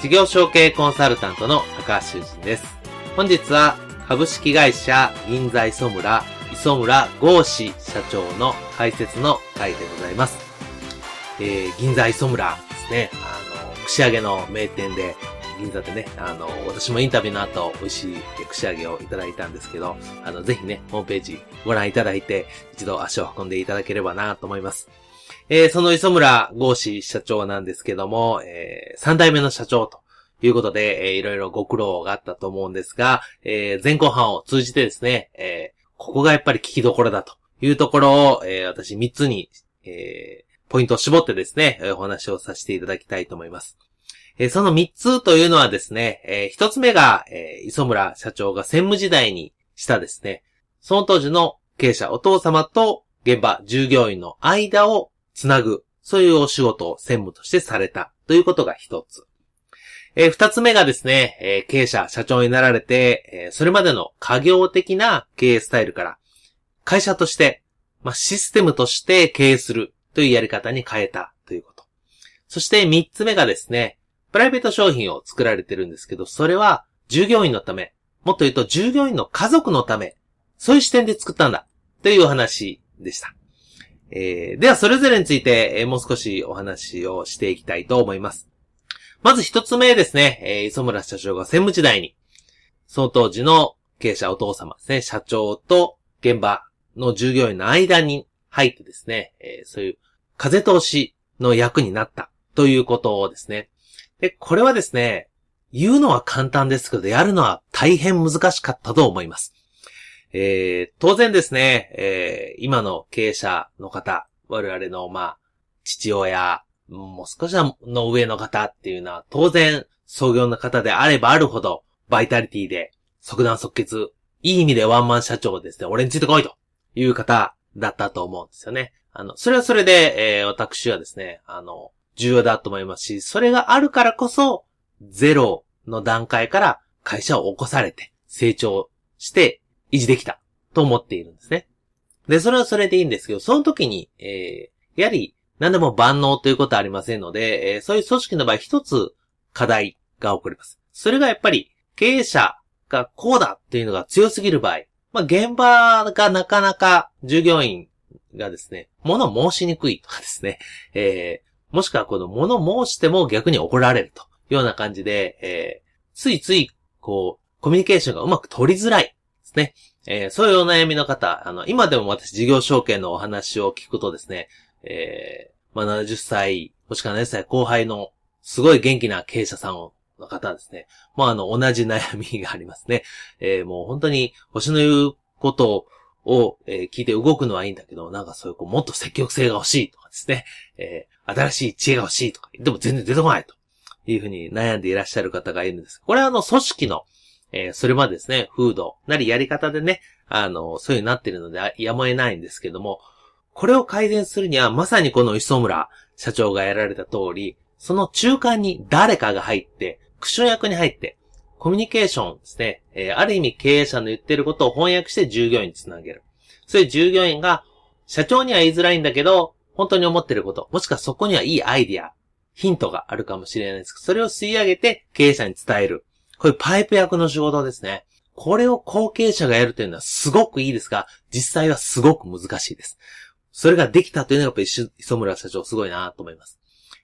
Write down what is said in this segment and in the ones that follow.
事業承継コンサルタントの高橋修人です。本日は株式会社銀座磯村磯村豪志社長の解説の回でございます。えー、銀座磯村ですね。あの、串揚げの名店で、銀座でね、あの、私もインタビューの後、美味しい串揚げをいただいたんですけど、あの、ぜひね、ホームページご覧いただいて、一度足を運んでいただければなと思います。えー、その磯村豪志社長なんですけども、えー、3代目の社長ということで、えー、いろいろご苦労があったと思うんですが、えー、前後半を通じてですね、えー、ここがやっぱり聞きどころだというところを、えー、私3つに、えー、ポイントを絞ってですね、お話をさせていただきたいと思います。えー、その3つというのはですね、えー、1つ目が、えー、磯村社長が専務時代にしたですね、その当時の経営者お父様と現場従業員の間をつなぐ、そういうお仕事を専務としてされたということが一つ。えー、二つ目がですね、えー、経営者、社長になられて、えー、それまでの家業的な経営スタイルから、会社として、まあ、システムとして経営するというやり方に変えたということ。そして三つ目がですね、プライベート商品を作られてるんですけど、それは従業員のため、もっと言うと従業員の家族のため、そういう視点で作ったんだというお話でした。えー、では、それぞれについて、えー、もう少しお話をしていきたいと思います。まず一つ目ですね、えー、磯村社長が専務時代に、その当時の経営者お父様ですね、社長と現場の従業員の間に入ってですね、えー、そういう風通しの役になったということをですね。で、これはですね、言うのは簡単ですけど、やるのは大変難しかったと思います。えー、当然ですね、えー、今の経営者の方、我々の、まあ、父親、もう少しの上の方っていうのは、当然、創業の方であればあるほど、バイタリティで、即断即決、いい意味でワンマン社長ですね、俺についてこいという方だったと思うんですよね。あの、それはそれで、えー、私はですね、あの、重要だと思いますし、それがあるからこそ、ゼロの段階から会社を起こされて、成長して、維持できたと思っているんですね。で、それはそれでいいんですけど、その時に、えー、やはり何でも万能ということはありませんので、えー、そういう組織の場合一つ課題が起こります。それがやっぱり経営者がこうだっていうのが強すぎる場合、まあ、現場がなかなか従業員がですね、物申しにくいとかですね、えー、もしくはこの物申しても逆に怒られるというような感じで、えー、ついつい、こう、コミュニケーションがうまく取りづらいですね。えー、そういうお悩みの方、あの、今でも私事業承継のお話を聞くとですね、えー、まあ、70歳、もしくは70歳後輩のすごい元気な経営者さんをの方ですね。まあ、あの、同じ悩みがありますね。えー、もう本当に星の言うことを、えー、聞いて動くのはいいんだけど、なんかそういう、こう、もっと積極性が欲しいとかですね。えー、新しい知恵が欲しいとか、でも全然出てこないというふうに悩んでいらっしゃる方がいるんです。これはあの、組織の、えー、それまでですね、風土なりやり方でね、あの、そういうになっているので、やむを得ないんですけども、これを改善するには、まさにこの磯村社長がやられた通り、その中間に誰かが入って、クション役に入って、コミュニケーションですね、えー、ある意味経営者の言ってることを翻訳して従業員につなげる。そういう従業員が、社長には言いづらいんだけど、本当に思ってること、もしくはそこにはいいアイディア、ヒントがあるかもしれないですけど、それを吸い上げて経営者に伝える。こういうパイプ役の仕事ですね。これを後継者がやるというのはすごくいいですが、実際はすごく難しいです。それができたというのがやっぱり磯村社長すごいなと思います。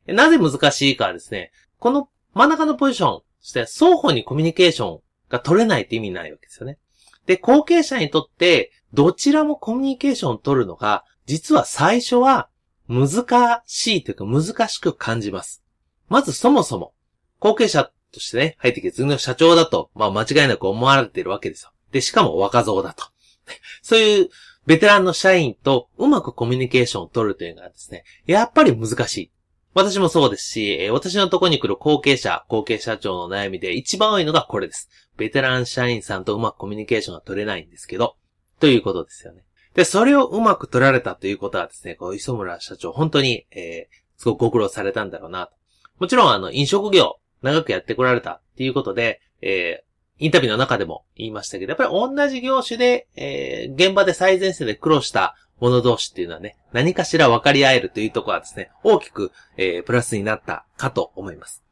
なぜ難しいかはですね、この真ん中のポジション、そして双方にコミュニケーションが取れないって意味ないわけですよね。で、後継者にとって、どちらもコミュニケーションを取るのが、実は最初は難しいというか難しく感じます。まずそもそも、後継者としてね、入ってきて次の社長だと、まあ間違いなく思われてるわけですよ。で、しかも若造だと。そういうベテランの社員とうまくコミュニケーションを取るというのはですね、やっぱり難しい。私もそうですし、私のとこに来る後継者、後継社長の悩みで一番多いのがこれです。ベテラン社員さんとうまくコミュニケーションが取れないんですけど、ということですよね。で、それをうまく取られたということはですね、こう、磯村社長、本当に、えー、すごくご苦労されたんだろうなと。もちろん、あの、飲食業、長くやってこられたっていうことで、えー、インタビューの中でも言いましたけど、やっぱり同じ業種で、えー、現場で最前線で苦労した者同士っていうのはね、何かしら分かり合えるというところはですね、大きく、えー、プラスになったかと思います。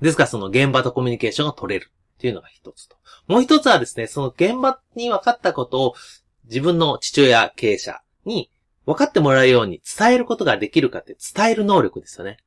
ですから、その現場とコミュニケーションが取れるっていうのが一つと。もう一つはですね、その現場に分かったことを自分の父親経営者に分かってもらうように伝えることができるかって伝える能力ですよね。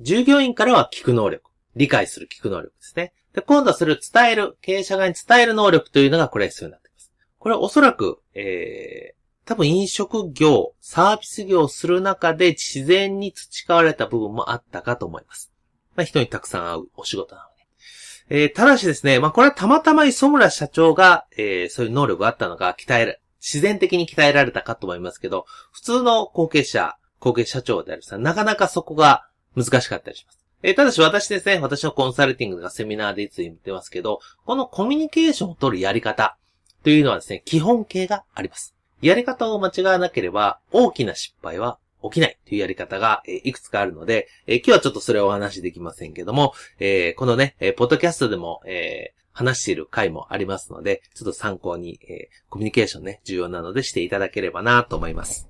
従業員からは聞く能力。理解する聞く能力ですね。で、今度はそれを伝える、経営者側に伝える能力というのがこれ必要になってきます。これはおそらく、えー、多分飲食業、サービス業をする中で自然に培われた部分もあったかと思います。まあ、人にたくさん会うお仕事なので。えー、ただしですね、まあ、これはたまたま磯村社長が、えー、そういう能力があったのが鍛える、自然的に鍛えられたかと思いますけど、普通の後継者、後継社長であるさ、なかなかそこが難しかったりします。え、ただし私ですね、私のコンサルティングとかセミナーでいつも言ってますけど、このコミュニケーションを取るやり方というのはですね、基本形があります。やり方を間違わなければ、大きな失敗は起きないというやり方が、え、いくつかあるので、え、今日はちょっとそれをお話しできませんけども、え、このね、えポッドキャストでも、え話している回もありますので、ちょっと参考に、えコミュニケーションね、重要なのでしていただければなと思います。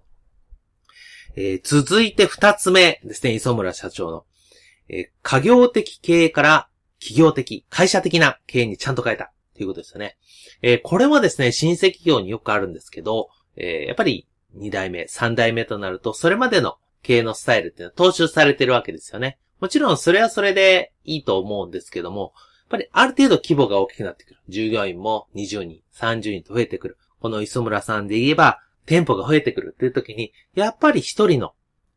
え続いて二つ目ですね、磯村社長のえー、家業的経営から企業的、会社的な経営にちゃんと変えたということですよね。えー、これはですね、新規企業によくあるんですけど、えー、やっぱり2代目、3代目となると、それまでの経営のスタイルっていうのは踏襲されてるわけですよね。もちろんそれはそれでいいと思うんですけども、やっぱりある程度規模が大きくなってくる。従業員も20人、30人と増えてくる。この磯村さんで言えば、店舗が増えてくるっていう時に、やっぱり一人の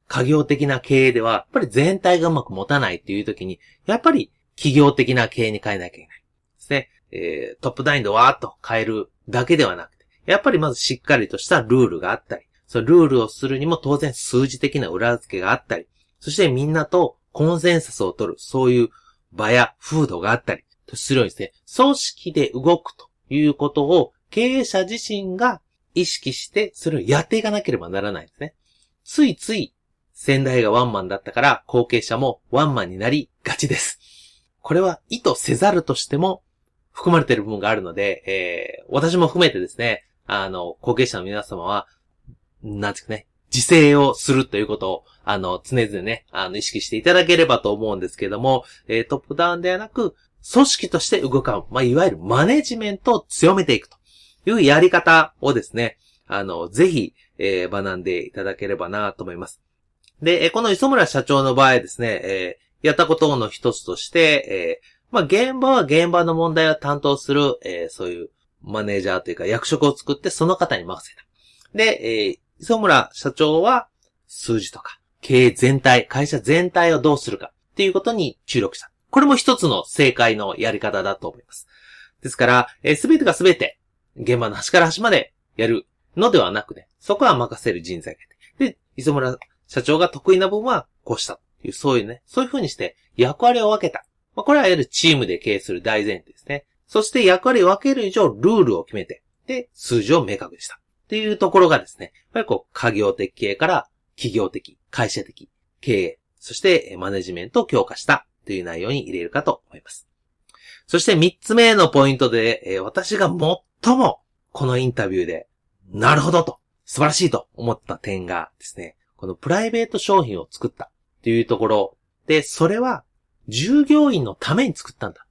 家業的な経営では、やっぱり全体がうまく持たないっていう時に、やっぱり企業的な経営に変えなきゃいけない。ですね。えー、トップダインでわーっと変えるだけではなくて、やっぱりまずしっかりとしたルールがあったり、そのルールをするにも当然数字的な裏付けがあったり、そしてみんなとコンセンサスを取る、そういう場や風土があったり、とするようにですね、組織で動くということを経営者自身が意識して、それをやっていかなければならないんですね。ついつい先代がワンマンだったから後継者もワンマンになりがちです。これは意図せざるとしても含まれている部分があるので、えー、私も含めてですね、あの、後継者の皆様は、なんですかね、自制をするということを、あの、常々ね、あの、意識していただければと思うんですけども、えー、トップダウンではなく、組織として動かう。まあ、いわゆるマネジメントを強めていくというやり方をですね、あの、ぜひ、えー、学んでいただければなと思います。で、この磯村社長の場合ですね、えー、やったことの一つとして、えー、まあ、現場は現場の問題を担当する、えー、そういうマネージャーというか役職を作ってその方に任せた。で、えー、磯村社長は数字とか経営全体、会社全体をどうするかっていうことに注力した。これも一つの正解のやり方だと思います。ですから、す、えー、べ、てがすべて現場の端から端までやるのではなくね、そこは任せる人材がいて。で、磯村社長が得意な部分はこうしたという、そういうね、そういう風にして役割を分けた。まあ、これはいわゆるチームで経営する大前提ですね。そして役割を分ける以上、ルールを決めて、で、数字を明確にした。っていうところがですね、やっぱりこう、家業的経営から企業的、会社的経営、そしてマネジメントを強化したという内容に入れるかと思います。そして三つ目のポイントで、私が最もこのインタビューで、なるほどと、素晴らしいと思った点がですね、このプライベート商品を作ったっていうところで、それは従業員のために作ったんだ。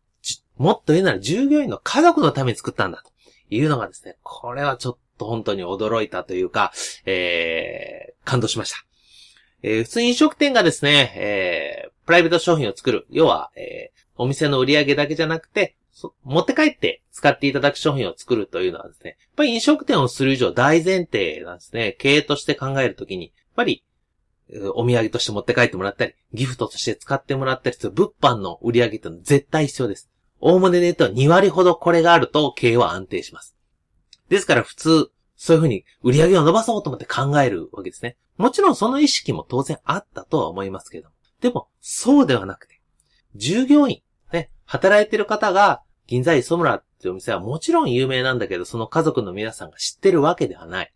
もっと言うなら従業員の家族のために作ったんだというのがですね、これはちょっと本当に驚いたというか、えー、感動しました。えー、普通飲食店がですね、えー、プライベート商品を作る。要は、えー、お店の売り上げだけじゃなくて、持って帰って使っていただく商品を作るというのはですね、やっぱり飲食店をする以上大前提なんですね。経営として考えるときに、ぱり、お土産として持って帰ってもらったり、ギフトとして使ってもらったりする物販の売り上げってのは絶対必要です。大物で言うと2割ほどこれがあると経営は安定します。ですから普通、そういうふうに売り上げを伸ばそうと思って考えるわけですね。もちろんその意識も当然あったとは思いますけど。でも、そうではなくて、従業員、ね、働いてる方が、銀座磯村っていうお店はもちろん有名なんだけど、その家族の皆さんが知ってるわけではない。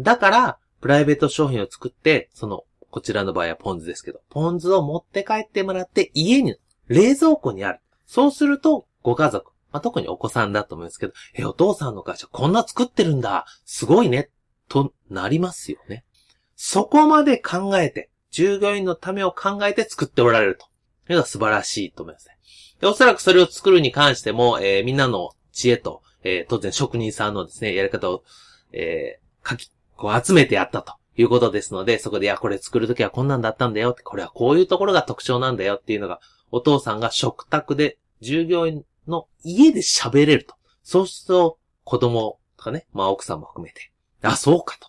だから、プライベート商品を作って、その、こちらの場合はポン酢ですけど、ポン酢を持って帰ってもらって家に、冷蔵庫にある。そうすると、ご家族、まあ、特にお子さんだと思いますけど、え、お父さんの会社こんな作ってるんだすごいねとなりますよね。そこまで考えて、従業員のためを考えて作っておられるというのは素晴らしいと思いますね。でおそらくそれを作るに関しても、えー、みんなの知恵と、えー、当然職人さんのですね、やり方を、えー、書き、こう集めてやったということですので、そこで、いや、これ作るときはこんなんだったんだよって、これはこういうところが特徴なんだよっていうのが、お父さんが食卓で従業員の家で喋れると。そうすると、子供とかね、まあ奥さんも含めて、あ、そうかと。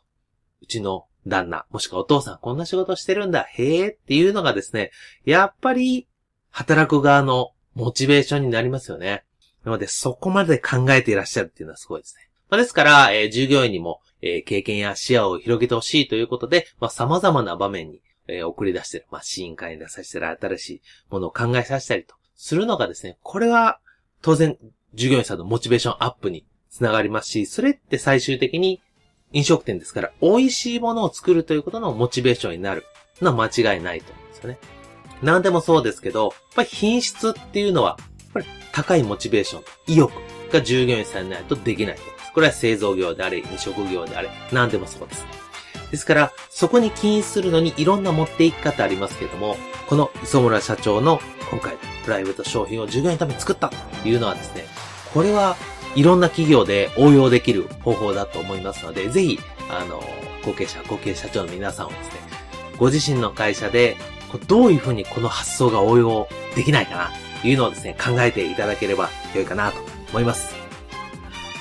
うちの旦那、もしくはお父さんこんな仕事してるんだ、へえっていうのがですね、やっぱり、働く側のモチベーションになりますよね。なので、そこまで考えていらっしゃるっていうのはすごいですね。まあ、ですから、えー、従業員にも、えー、経験や視野を広げてほしいということで、まあ、様々な場面に、えー、送り出してる。まあ、試飲会に出させたり、新しいものを考えさせたりと、するのがですね、これは、当然、従業員さんのモチベーションアップにつながりますし、それって最終的に飲食店ですから、美味しいものを作るということのモチベーションになるのは間違いないと思うんですよね。何でもそうですけど、やっぱり品質っていうのは、やっぱり高いモチベーション、意欲が従業員さんないとできない。これは製造業であれ、飲食業であれ、何でもそうです。ですから、そこに起因するのにいろんな持っていき方ありますけども、この磯村社長の今回プライベート商品を従業員のために作ったというのはですね、これはいろんな企業で応用できる方法だと思いますので、ぜひ、あの、後継者、後継社長の皆さんをですね、ご自身の会社で、どういうふうにこの発想が応用できないかな、というのをですね、考えていただければ良いかなと思います。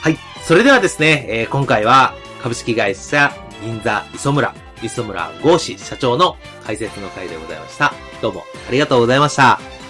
はい。それではですね、えー、今回は株式会社銀座磯村、磯村豪志社長の解説の回でございました。どうもありがとうございました。